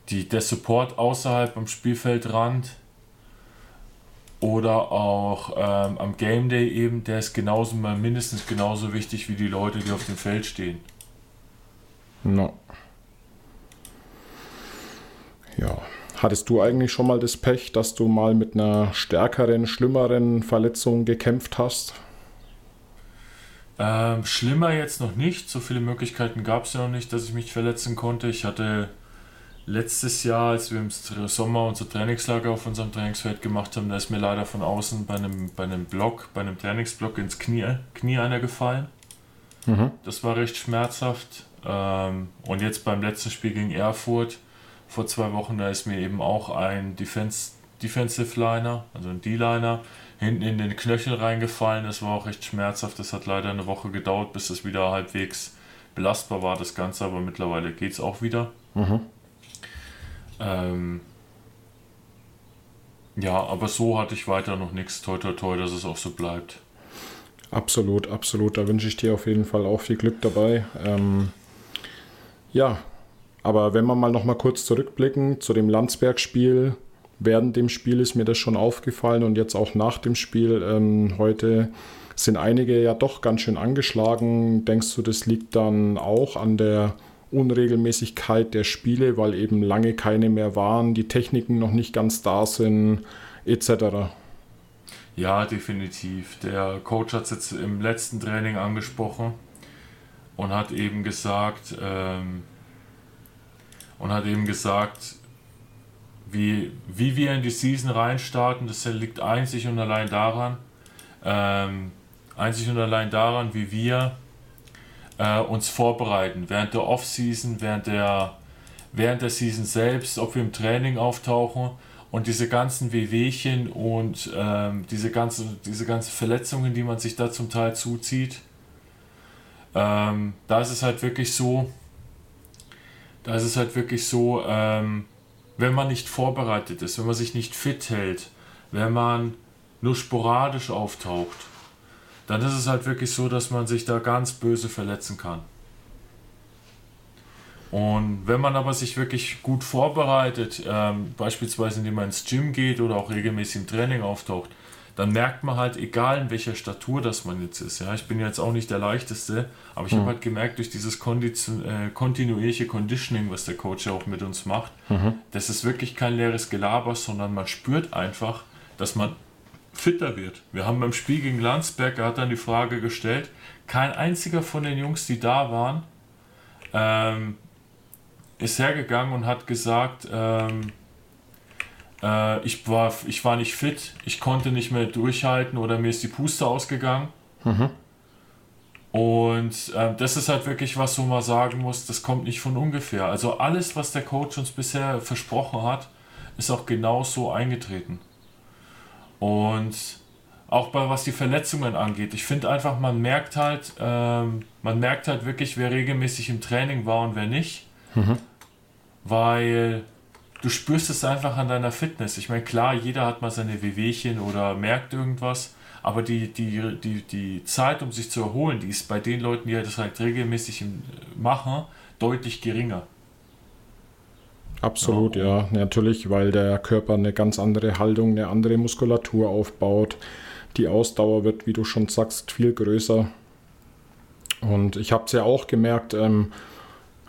die, der Support außerhalb am Spielfeldrand oder auch ähm, am Game Day eben, der ist genauso mal mindestens genauso wichtig wie die Leute, die auf dem Feld stehen. No. Ja. Hattest du eigentlich schon mal das Pech, dass du mal mit einer stärkeren, schlimmeren Verletzung gekämpft hast? Ähm, schlimmer jetzt noch nicht. So viele Möglichkeiten gab es ja noch nicht, dass ich mich verletzen konnte. Ich hatte letztes Jahr, als wir im Sommer unser Trainingslager auf unserem Trainingsfeld gemacht haben, da ist mir leider von außen bei einem, bei einem Block, bei einem Trainingsblock ins Knie, Knie einer gefallen. Mhm. Das war recht schmerzhaft. Ähm, und jetzt beim letzten Spiel gegen Erfurt vor zwei Wochen, da ist mir eben auch ein Defense, Defensive Liner, also ein D-Liner, hinten in den Knöchel reingefallen. Das war auch recht schmerzhaft. Das hat leider eine Woche gedauert, bis es wieder halbwegs belastbar war, das Ganze, aber mittlerweile geht es auch wieder. Mhm. Ähm, ja, aber so hatte ich weiter noch nichts. Toi, toi, toi, dass es auch so bleibt. Absolut, absolut. Da wünsche ich dir auf jeden Fall auch viel Glück dabei. Ähm, ja, aber wenn wir mal noch mal kurz zurückblicken zu dem Landsberg-Spiel, während dem Spiel ist mir das schon aufgefallen und jetzt auch nach dem Spiel ähm, heute sind einige ja doch ganz schön angeschlagen. Denkst du, das liegt dann auch an der Unregelmäßigkeit der Spiele, weil eben lange keine mehr waren, die Techniken noch nicht ganz da sind, etc.? Ja, definitiv. Der Coach hat es jetzt im letzten Training angesprochen und hat eben gesagt, ähm, und hat eben gesagt, wie, wie wir in die Season reinstarten, das liegt einzig und allein daran, ähm, einzig und allein daran, wie wir äh, uns vorbereiten während der Off-Season, während der, während der Season selbst, ob wir im Training auftauchen und diese ganzen Wehwehchen und ähm, diese, ganze, diese ganzen Verletzungen, die man sich da zum Teil zuzieht. Ähm, da ist es halt wirklich so, da ist es halt wirklich so, ähm, wenn man nicht vorbereitet ist, wenn man sich nicht fit hält, wenn man nur sporadisch auftaucht, dann ist es halt wirklich so, dass man sich da ganz böse verletzen kann. Und wenn man aber sich wirklich gut vorbereitet, ähm, beispielsweise indem man ins Gym geht oder auch regelmäßig im Training auftaucht, dann merkt man halt, egal in welcher Statur das man jetzt ist. Ja, ich bin jetzt auch nicht der leichteste, aber ich mhm. habe halt gemerkt, durch dieses Kondition, äh, kontinuierliche Conditioning, was der Coach ja auch mit uns macht, mhm. das ist wirklich kein leeres Gelaber, sondern man spürt einfach, dass man fitter wird. Wir haben beim Spiel gegen Landsberg, er hat dann die Frage gestellt, kein einziger von den Jungs, die da waren, ähm, ist hergegangen und hat gesagt, ähm, äh, ich, war, ich war nicht fit, ich konnte nicht mehr durchhalten oder mir ist die Puste ausgegangen. Mhm. Und äh, das ist halt wirklich was, wo man sagen muss, das kommt nicht von ungefähr. Also alles, was der Coach uns bisher versprochen hat, ist auch genau so eingetreten. Und auch bei was die Verletzungen angeht, ich finde einfach, man merkt halt, ähm, man merkt halt wirklich, wer regelmäßig im Training war und wer nicht. Mhm. Weil du spürst es einfach an deiner Fitness. Ich meine, klar, jeder hat mal seine Wehwehchen oder merkt irgendwas, aber die, die, die, die Zeit, um sich zu erholen, die ist bei den Leuten, die das halt regelmäßig machen, deutlich geringer. Absolut, ja. ja. Natürlich, weil der Körper eine ganz andere Haltung, eine andere Muskulatur aufbaut. Die Ausdauer wird, wie du schon sagst, viel größer. Und ich habe es ja auch gemerkt, ähm,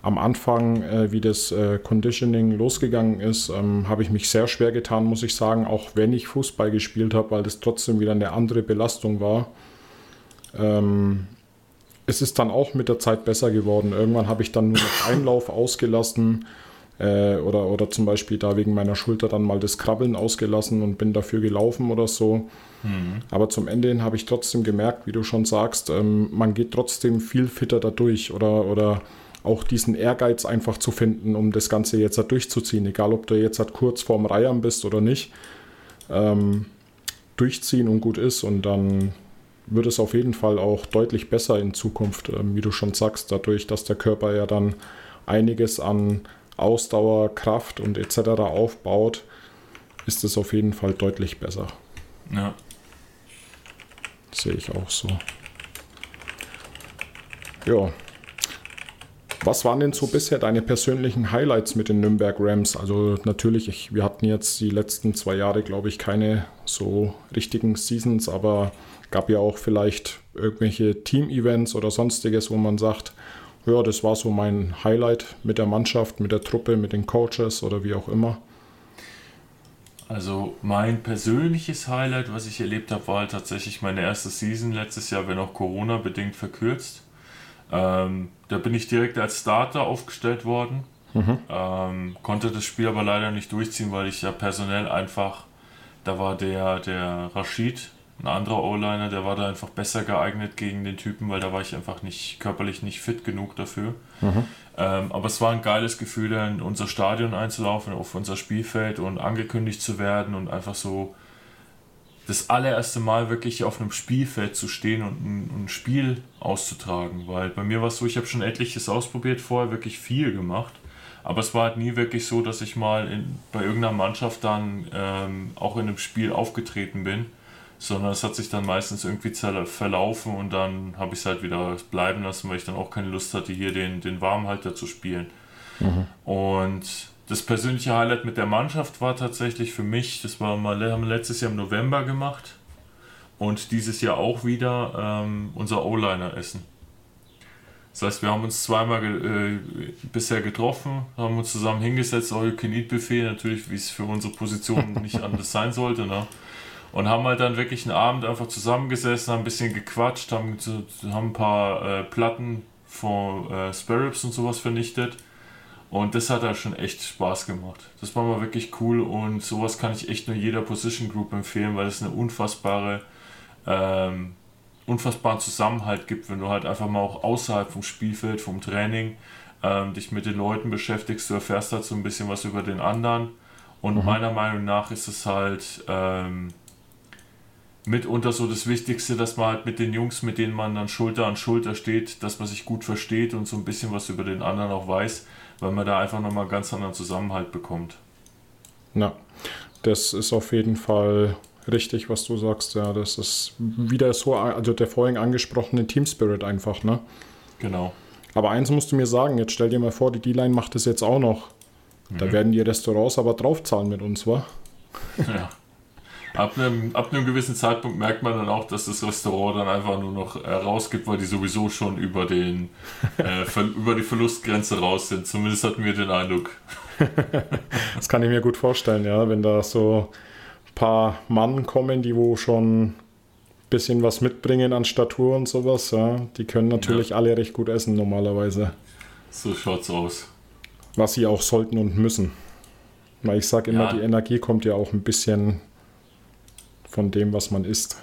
am Anfang, äh, wie das äh, Conditioning losgegangen ist, ähm, habe ich mich sehr schwer getan, muss ich sagen, auch wenn ich Fußball gespielt habe, weil das trotzdem wieder eine andere Belastung war. Ähm, es ist dann auch mit der Zeit besser geworden. Irgendwann habe ich dann nur noch Einlauf ausgelassen äh, oder, oder zum Beispiel da wegen meiner Schulter dann mal das Krabbeln ausgelassen und bin dafür gelaufen oder so. Mhm. Aber zum Ende hin habe ich trotzdem gemerkt, wie du schon sagst, ähm, man geht trotzdem viel fitter dadurch oder, oder auch diesen Ehrgeiz einfach zu finden, um das Ganze jetzt halt durchzuziehen. Egal, ob du jetzt halt kurz vorm Reihern bist oder nicht. Ähm, durchziehen und gut ist und dann wird es auf jeden Fall auch deutlich besser in Zukunft, ähm, wie du schon sagst, dadurch, dass der Körper ja dann einiges an Ausdauer, Kraft und etc. aufbaut, ist es auf jeden Fall deutlich besser. Ja. Sehe ich auch so. Ja, was waren denn so bisher deine persönlichen Highlights mit den Nürnberg Rams? Also natürlich, ich, wir hatten jetzt die letzten zwei Jahre, glaube ich, keine so richtigen Seasons, aber gab ja auch vielleicht irgendwelche Team-Events oder sonstiges, wo man sagt, ja, das war so mein Highlight mit der Mannschaft, mit der Truppe, mit den Coaches oder wie auch immer. Also mein persönliches Highlight, was ich erlebt habe, war halt tatsächlich meine erste Season letztes Jahr, wenn auch Corona bedingt verkürzt. Ähm, da bin ich direkt als Starter aufgestellt worden. Mhm. Ähm, konnte das Spiel aber leider nicht durchziehen, weil ich ja personell einfach, da war der, der Rashid, ein anderer O-Liner, der war da einfach besser geeignet gegen den Typen, weil da war ich einfach nicht körperlich nicht fit genug dafür. Mhm. Ähm, aber es war ein geiles Gefühl, in unser Stadion einzulaufen, auf unser Spielfeld und angekündigt zu werden und einfach so das allererste Mal wirklich auf einem Spielfeld zu stehen und ein, ein Spiel auszutragen. Weil bei mir war es so, ich habe schon etliches ausprobiert, vorher wirklich viel gemacht. Aber es war halt nie wirklich so, dass ich mal in, bei irgendeiner Mannschaft dann ähm, auch in einem Spiel aufgetreten bin, sondern es hat sich dann meistens irgendwie verlaufen und dann habe ich es halt wieder bleiben lassen, weil ich dann auch keine Lust hatte, hier den, den Warmhalter zu spielen. Mhm. Und das persönliche Highlight mit der Mannschaft war tatsächlich für mich, das war mal, haben wir letztes Jahr im November gemacht und dieses Jahr auch wieder ähm, unser O-Liner-Essen. Das heißt, wir haben uns zweimal äh, bisher getroffen, haben uns zusammen hingesetzt, auch Eat-Buffet, natürlich, wie es für unsere Position nicht anders sein sollte. Ne? Und haben halt dann wirklich einen Abend einfach zusammengesessen, haben ein bisschen gequatscht, haben, haben ein paar äh, Platten von äh, Sparrows und sowas vernichtet und das hat halt schon echt Spaß gemacht. Das war mal wirklich cool und sowas kann ich echt nur jeder Position Group empfehlen, weil es eine unfassbare, ähm, unfassbaren Zusammenhalt gibt, wenn du halt einfach mal auch außerhalb vom Spielfeld, vom Training, ähm, dich mit den Leuten beschäftigst. Du erfährst halt so ein bisschen was über den anderen. Und mhm. meiner Meinung nach ist es halt ähm, mitunter so das Wichtigste, dass man halt mit den Jungs, mit denen man dann Schulter an Schulter steht, dass man sich gut versteht und so ein bisschen was über den anderen auch weiß weil man da einfach nochmal ganz anderen Zusammenhalt bekommt. Ja, das ist auf jeden Fall richtig, was du sagst. Ja, das ist wieder so, also der vorhin angesprochene Team Spirit einfach, ne? Genau. Aber eins musst du mir sagen, jetzt stell dir mal vor, die D-Line macht das jetzt auch noch. Mhm. Da werden die Restaurants aber draufzahlen mit uns, wa? Ja. Ab einem, ab einem gewissen Zeitpunkt merkt man dann auch, dass das Restaurant dann einfach nur noch äh, rausgibt, weil die sowieso schon über, den, äh, über die Verlustgrenze raus sind. Zumindest hatten wir den Eindruck. das kann ich mir gut vorstellen, ja, wenn da so ein paar Mann kommen, die wo schon ein bisschen was mitbringen an Statur und sowas, ja, die können natürlich ja. alle recht gut essen normalerweise. So schaut's aus. Was sie auch sollten und müssen. Weil ich sage immer, ja. die Energie kommt ja auch ein bisschen von dem, was man isst.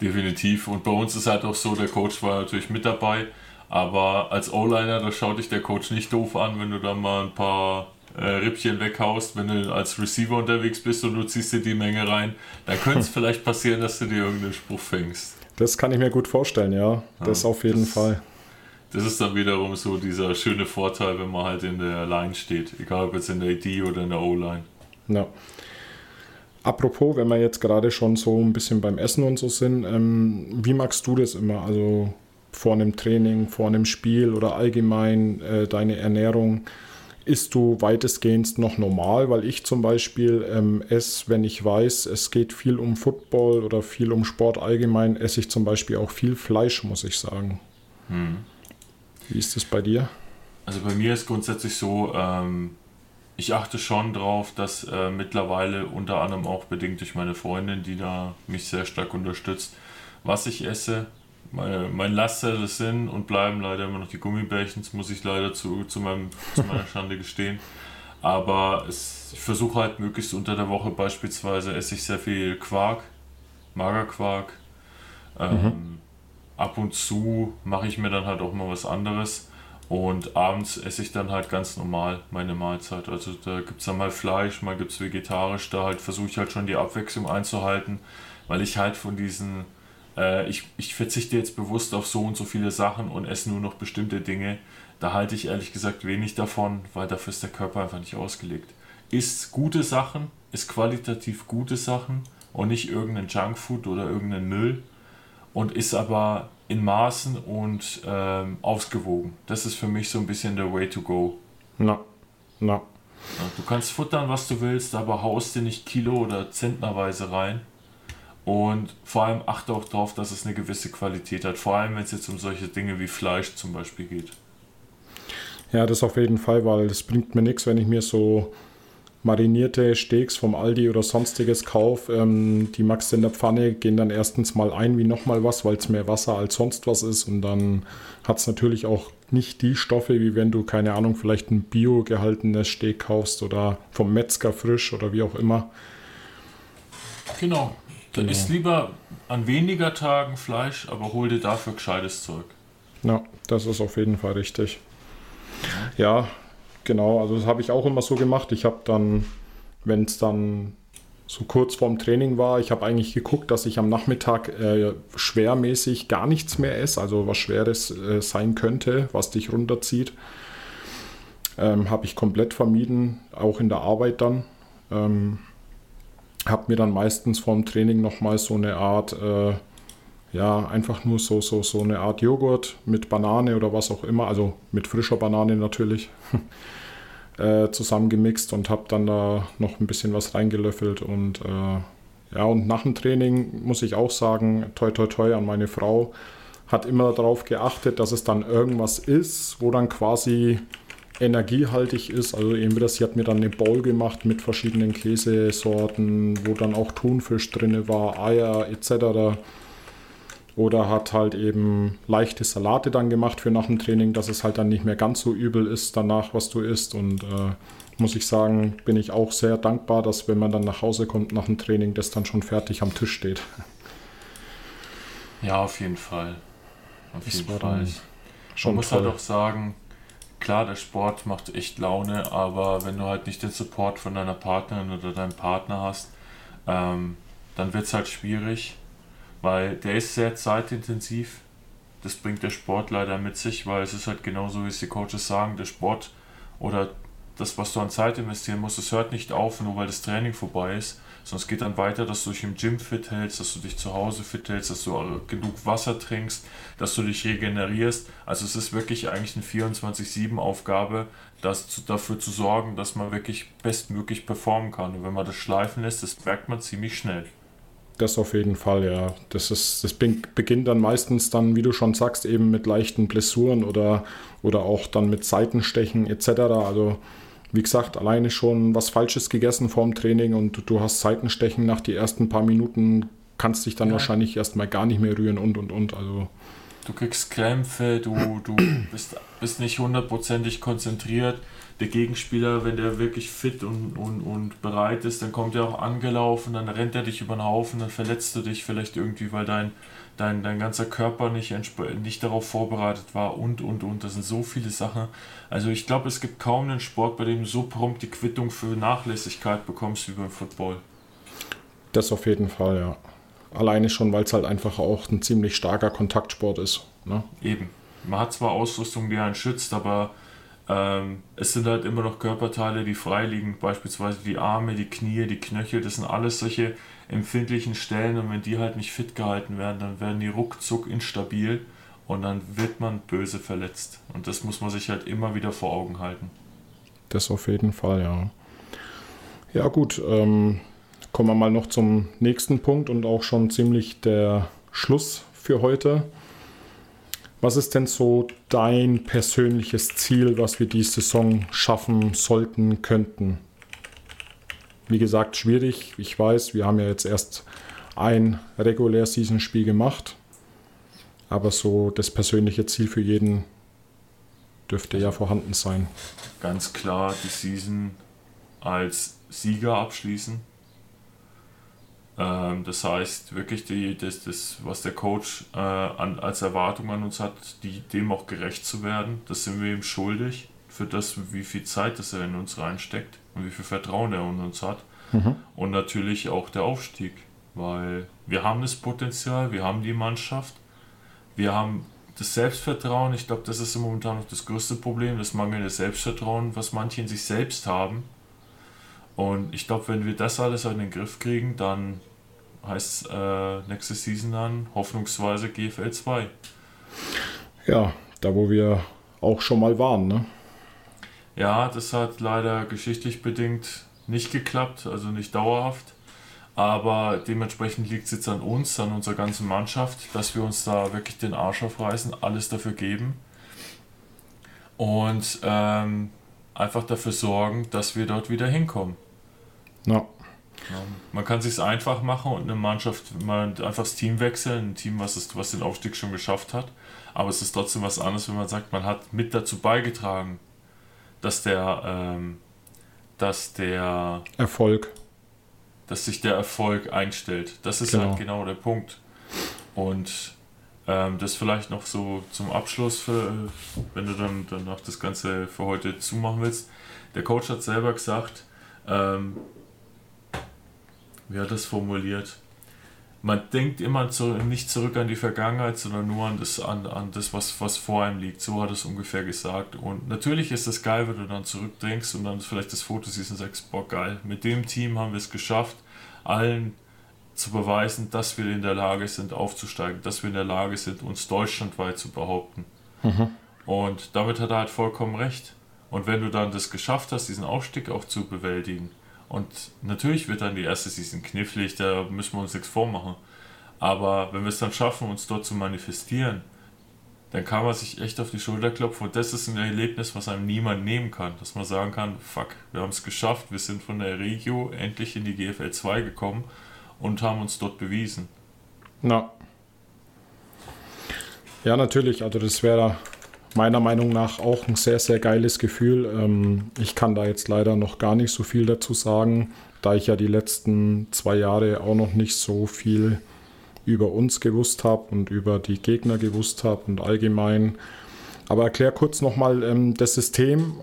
Definitiv. Und bei uns ist halt auch so, der Coach war natürlich mit dabei. Aber als O-Liner, da schaut dich der Coach nicht doof an, wenn du da mal ein paar äh, Rippchen weghaust, wenn du als Receiver unterwegs bist und du ziehst dir die Menge rein. Dann könnte es vielleicht passieren, dass du dir irgendeinen Spruch fängst. Das kann ich mir gut vorstellen, ja. Das ja, auf jeden das, Fall. Das ist dann wiederum so dieser schöne Vorteil, wenn man halt in der Line steht. Egal ob jetzt in der ID oder in der O-Line. Ja. Apropos, wenn wir jetzt gerade schon so ein bisschen beim Essen und so sind, ähm, wie magst du das immer? Also vor einem Training, vor einem Spiel oder allgemein äh, deine Ernährung? Isst du weitestgehend noch normal? Weil ich zum Beispiel ähm, esse, wenn ich weiß, es geht viel um Football oder viel um Sport allgemein, esse ich zum Beispiel auch viel Fleisch, muss ich sagen. Hm. Wie ist das bei dir? Also bei mir ist grundsätzlich so, ähm, ich achte schon drauf, dass äh, mittlerweile unter anderem auch bedingt durch meine Freundin, die da mich sehr stark unterstützt, was ich esse. Meine, mein Laster sind und bleiben leider immer noch die Gummibärchen, das muss ich leider zu, zu, meinem, zu meiner Schande gestehen. Aber es, ich versuche halt möglichst unter der Woche beispielsweise esse ich sehr viel Quark, Magerquark. Ähm, mhm. Ab und zu mache ich mir dann halt auch mal was anderes. Und abends esse ich dann halt ganz normal meine Mahlzeit. Also da gibt es dann mal Fleisch, mal gibt es vegetarisch. Da halt versuche ich halt schon die Abwechslung einzuhalten, weil ich halt von diesen, äh, ich, ich verzichte jetzt bewusst auf so und so viele Sachen und esse nur noch bestimmte Dinge. Da halte ich ehrlich gesagt wenig davon, weil dafür ist der Körper einfach nicht ausgelegt. Isst gute Sachen, ist qualitativ gute Sachen und nicht irgendein Junkfood oder irgendein Müll und ist aber in Maßen und ähm, ausgewogen. Das ist für mich so ein bisschen der Way to go. Na, na. Du kannst futtern, was du willst, aber haust dir nicht Kilo oder Zentnerweise rein. Und vor allem achte auch darauf, dass es eine gewisse Qualität hat. Vor allem, wenn es jetzt um solche Dinge wie Fleisch zum Beispiel geht. Ja, das auf jeden Fall, weil es bringt mir nichts, wenn ich mir so marinierte Steaks vom Aldi oder sonstiges kauf, ähm, die magst du in der Pfanne, gehen dann erstens mal ein wie nochmal was, weil es mehr Wasser als sonst was ist und dann hat es natürlich auch nicht die Stoffe, wie wenn du, keine Ahnung, vielleicht ein bio gehaltenes Steak kaufst oder vom Metzger frisch oder wie auch immer. Genau. Dann genau. isst lieber an weniger Tagen Fleisch, aber hol dir dafür gescheites Zeug. Ja, das ist auf jeden Fall richtig. Ja, Genau, also das habe ich auch immer so gemacht. Ich habe dann, wenn es dann so kurz vorm Training war, ich habe eigentlich geguckt, dass ich am Nachmittag äh, schwermäßig gar nichts mehr esse, also was Schweres äh, sein könnte, was dich runterzieht. Ähm, habe ich komplett vermieden, auch in der Arbeit dann. Ähm, habe mir dann meistens vorm Training nochmal so eine Art, äh, ja, einfach nur so, so, so eine Art Joghurt mit Banane oder was auch immer, also mit frischer Banane natürlich. äh, zusammengemixt und habe dann da noch ein bisschen was reingelöffelt und äh, ja, und nach dem Training muss ich auch sagen, toi toi toi an meine Frau, hat immer darauf geachtet, dass es dann irgendwas ist, wo dann quasi energiehaltig ist. Also das, sie hat mir dann eine Bowl gemacht mit verschiedenen Käsesorten, wo dann auch Thunfisch drin war, Eier etc. Oder hat halt eben leichte Salate dann gemacht für nach dem Training, dass es halt dann nicht mehr ganz so übel ist danach, was du isst. Und äh, muss ich sagen, bin ich auch sehr dankbar, dass wenn man dann nach Hause kommt nach dem Training, das dann schon fertig am Tisch steht. Ja, auf jeden Fall. Auf das jeden Fall. Schon Man muss halt toll. halt auch sagen, klar, der Sport macht echt Laune, aber wenn du halt nicht den Support von deiner Partnerin oder deinem Partner hast, ähm, dann wird es halt schwierig weil der ist sehr zeitintensiv. Das bringt der Sport leider mit sich, weil es ist halt genauso, wie es die Coaches sagen, der Sport oder das, was du an Zeit investieren musst, das hört nicht auf, nur weil das Training vorbei ist, es geht dann weiter, dass du dich im Gym fit hältst, dass du dich zu Hause fit hältst, dass du genug Wasser trinkst, dass du dich regenerierst. Also es ist wirklich eigentlich eine 24-7-Aufgabe, das dafür zu sorgen, dass man wirklich bestmöglich performen kann. Und wenn man das schleifen lässt, das merkt man ziemlich schnell. Das auf jeden Fall, ja. Das, ist, das beginnt dann meistens dann, wie du schon sagst, eben mit leichten Blessuren oder, oder auch dann mit Seitenstechen etc. Also wie gesagt, alleine schon was Falsches gegessen vorm Training und du hast Seitenstechen nach die ersten paar Minuten, kannst dich dann ja. wahrscheinlich erstmal gar nicht mehr rühren und und und. Also du kriegst Krämpfe, du, du bist, bist nicht hundertprozentig konzentriert. Der Gegenspieler, wenn der wirklich fit und, und, und bereit ist, dann kommt er auch angelaufen, dann rennt er dich über den Haufen, dann verletzt du dich vielleicht irgendwie, weil dein, dein, dein ganzer Körper nicht, nicht darauf vorbereitet war und, und, und. Das sind so viele Sachen. Also ich glaube, es gibt kaum einen Sport, bei dem du so prompt die Quittung für Nachlässigkeit bekommst wie beim Football. Das auf jeden Fall, ja. Alleine schon, weil es halt einfach auch ein ziemlich starker Kontaktsport ist. Ne? Eben. Man hat zwar Ausrüstung, die einen schützt, aber ähm, es sind halt immer noch Körperteile, die frei liegen, beispielsweise die Arme, die Knie, die Knöchel. Das sind alles solche empfindlichen Stellen und wenn die halt nicht fit gehalten werden, dann werden die ruckzuck instabil und dann wird man böse verletzt. Und das muss man sich halt immer wieder vor Augen halten. Das auf jeden Fall, ja. Ja, gut. Ähm, kommen wir mal noch zum nächsten Punkt und auch schon ziemlich der Schluss für heute. Was ist denn so dein persönliches Ziel, was wir die Saison schaffen sollten, könnten? Wie gesagt, schwierig. Ich weiß, wir haben ja jetzt erst ein Regulär-Season-Spiel gemacht. Aber so das persönliche Ziel für jeden dürfte ja vorhanden sein. Ganz klar die Season als Sieger abschließen. Ähm, das heißt, wirklich, die, das, das, was der Coach äh, an, als Erwartung an uns hat, die, dem auch gerecht zu werden, das sind wir ihm schuldig für das, wie viel Zeit das er in uns reinsteckt und wie viel Vertrauen er in uns hat. Mhm. Und natürlich auch der Aufstieg, weil wir haben das Potenzial, wir haben die Mannschaft, wir haben das Selbstvertrauen. Ich glaube, das ist momentan noch das größte Problem, das mangelnde Selbstvertrauen, was manche in sich selbst haben. Und ich glaube, wenn wir das alles in den Griff kriegen, dann heißt äh, nächste Season dann hoffnungsweise GFL 2. Ja, da wo wir auch schon mal waren, ne? Ja, das hat leider geschichtlich bedingt nicht geklappt, also nicht dauerhaft. Aber dementsprechend liegt es jetzt an uns, an unserer ganzen Mannschaft, dass wir uns da wirklich den Arsch aufreißen, alles dafür geben und ähm, einfach dafür sorgen, dass wir dort wieder hinkommen. Ja. Man kann es sich einfach machen und eine Mannschaft mal einfach das Team wechseln, ein Team, was, ist, was den Aufstieg schon geschafft hat. Aber es ist trotzdem was anderes, wenn man sagt, man hat mit dazu beigetragen, dass der, ähm, dass der Erfolg, dass sich der Erfolg einstellt. Das ist halt genau. halt genau der Punkt. Und ähm, das vielleicht noch so zum Abschluss, für, wenn du dann danach das Ganze für heute zumachen willst. Der Coach hat selber gesagt, ähm, wie hat das formuliert? Man denkt immer zu, nicht zurück an die Vergangenheit, sondern nur an das, an, an das was, was vor einem liegt. So hat es ungefähr gesagt. Und natürlich ist es geil, wenn du dann zurückdenkst und dann vielleicht das Foto siehst und sagst, boah geil, mit dem Team haben wir es geschafft, allen zu beweisen, dass wir in der Lage sind, aufzusteigen, dass wir in der Lage sind, uns deutschlandweit zu behaupten. Mhm. Und damit hat er halt vollkommen recht. Und wenn du dann das geschafft hast, diesen Aufstieg auch zu bewältigen, und natürlich wird dann die erste Season knifflig, da müssen wir uns nichts vormachen. Aber wenn wir es dann schaffen, uns dort zu manifestieren, dann kann man sich echt auf die Schulter klopfen und das ist ein Erlebnis, was einem niemand nehmen kann. Dass man sagen kann, fuck, wir haben es geschafft, wir sind von der Regio endlich in die GFL 2 gekommen und haben uns dort bewiesen. Na. Ja, natürlich, also das wäre meiner Meinung nach auch ein sehr, sehr geiles Gefühl. Ähm, ich kann da jetzt leider noch gar nicht so viel dazu sagen, da ich ja die letzten zwei Jahre auch noch nicht so viel über uns gewusst habe und über die Gegner gewusst habe und allgemein. Aber erklär kurz nochmal ähm, das System,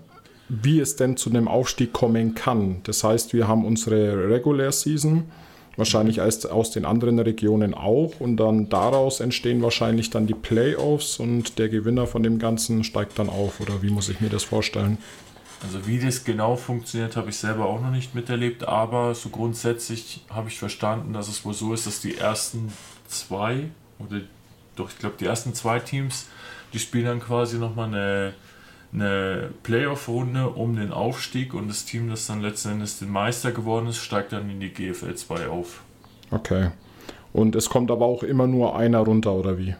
wie es denn zu einem Aufstieg kommen kann. Das heißt, wir haben unsere Regular Season Wahrscheinlich aus, aus den anderen Regionen auch. Und dann daraus entstehen wahrscheinlich dann die Playoffs und der Gewinner von dem Ganzen steigt dann auf. Oder wie muss ich mir das vorstellen? Also wie das genau funktioniert, habe ich selber auch noch nicht miterlebt, aber so grundsätzlich habe ich verstanden, dass es wohl so ist, dass die ersten zwei, oder doch, ich glaube, die ersten zwei Teams, die spielen dann quasi nochmal eine eine Playoff-Runde um den Aufstieg und das Team, das dann letzten Endes den Meister geworden ist, steigt dann in die GFL 2 auf. Okay. Und es kommt aber auch immer nur einer runter, oder wie?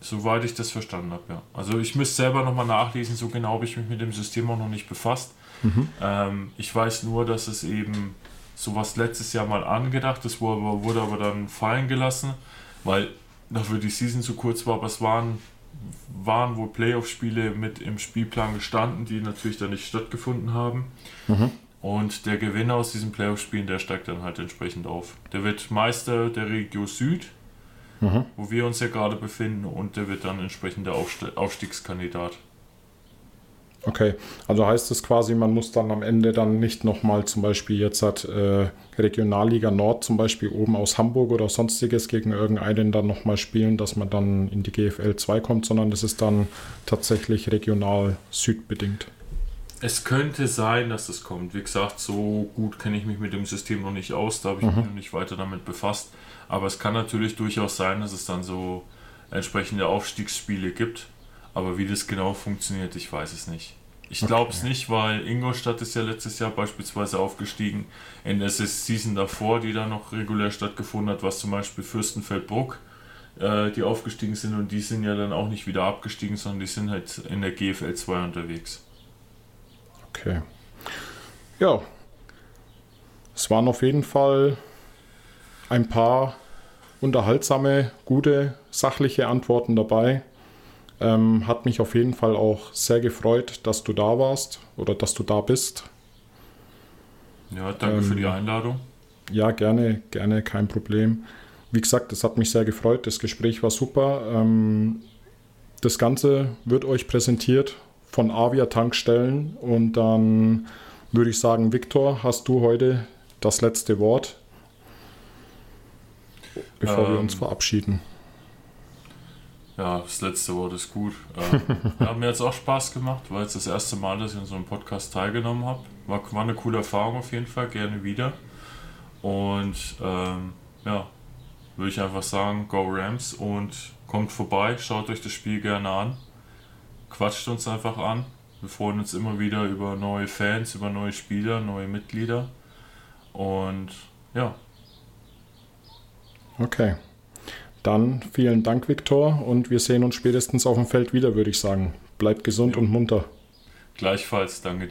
Soweit ich das verstanden habe, ja. Also ich müsste selber nochmal nachlesen, so genau habe ich mich mit dem System auch noch nicht befasst. Mhm. Ähm, ich weiß nur, dass es eben sowas letztes Jahr mal angedacht ist, wurde, wurde aber dann fallen gelassen, weil dafür die Season zu kurz war, aber es waren, waren wohl Playoff-Spiele mit im Spielplan gestanden, die natürlich dann nicht stattgefunden haben. Mhm. Und der Gewinner aus diesen Playoff-Spielen, der steigt dann halt entsprechend auf. Der wird Meister der Region Süd, mhm. wo wir uns ja gerade befinden, und der wird dann entsprechend der Aufstiegskandidat. Okay, also heißt es quasi, man muss dann am Ende dann nicht nochmal zum Beispiel jetzt hat äh, Regionalliga Nord zum Beispiel oben aus Hamburg oder sonstiges gegen irgendeinen dann nochmal spielen, dass man dann in die GFL 2 kommt, sondern das ist dann tatsächlich regional südbedingt. Es könnte sein, dass es kommt. Wie gesagt, so gut kenne ich mich mit dem System noch nicht aus, da habe ich mhm. mich noch nicht weiter damit befasst. Aber es kann natürlich durchaus sein, dass es dann so entsprechende Aufstiegsspiele gibt. Aber wie das genau funktioniert, ich weiß es nicht. Ich glaube es nicht, weil Ingolstadt ist ja letztes Jahr beispielsweise aufgestiegen. In der Season davor, die da noch regulär stattgefunden hat, was zum Beispiel Fürstenfeldbruck, äh, die aufgestiegen sind und die sind ja dann auch nicht wieder abgestiegen, sondern die sind halt in der GFL 2 unterwegs. Okay. Ja. Es waren auf jeden Fall ein paar unterhaltsame, gute, sachliche Antworten dabei. Ähm, hat mich auf jeden Fall auch sehr gefreut, dass du da warst oder dass du da bist. Ja, danke ähm, für die ähm, Einladung. Ja, gerne, gerne, kein Problem. Wie gesagt, es hat mich sehr gefreut. Das Gespräch war super. Ähm, das Ganze wird euch präsentiert von Avia Tankstellen und dann würde ich sagen, Viktor, hast du heute das letzte Wort, bevor wir uns ähm, verabschieden. Ja, das letzte Wort ist gut. Ähm, ja, mir hat es auch Spaß gemacht, weil es das erste Mal, dass ich an so einem Podcast teilgenommen habe. War, war eine coole Erfahrung auf jeden Fall, gerne wieder. Und ähm, ja, würde ich einfach sagen, go Rams und kommt vorbei, schaut euch das Spiel gerne an, quatscht uns einfach an. Wir freuen uns immer wieder über neue Fans, über neue Spieler, neue Mitglieder. Und ja. Okay. Dann vielen Dank, Viktor, und wir sehen uns spätestens auf dem Feld wieder, würde ich sagen. Bleibt gesund ja. und munter. Gleichfalls, danke.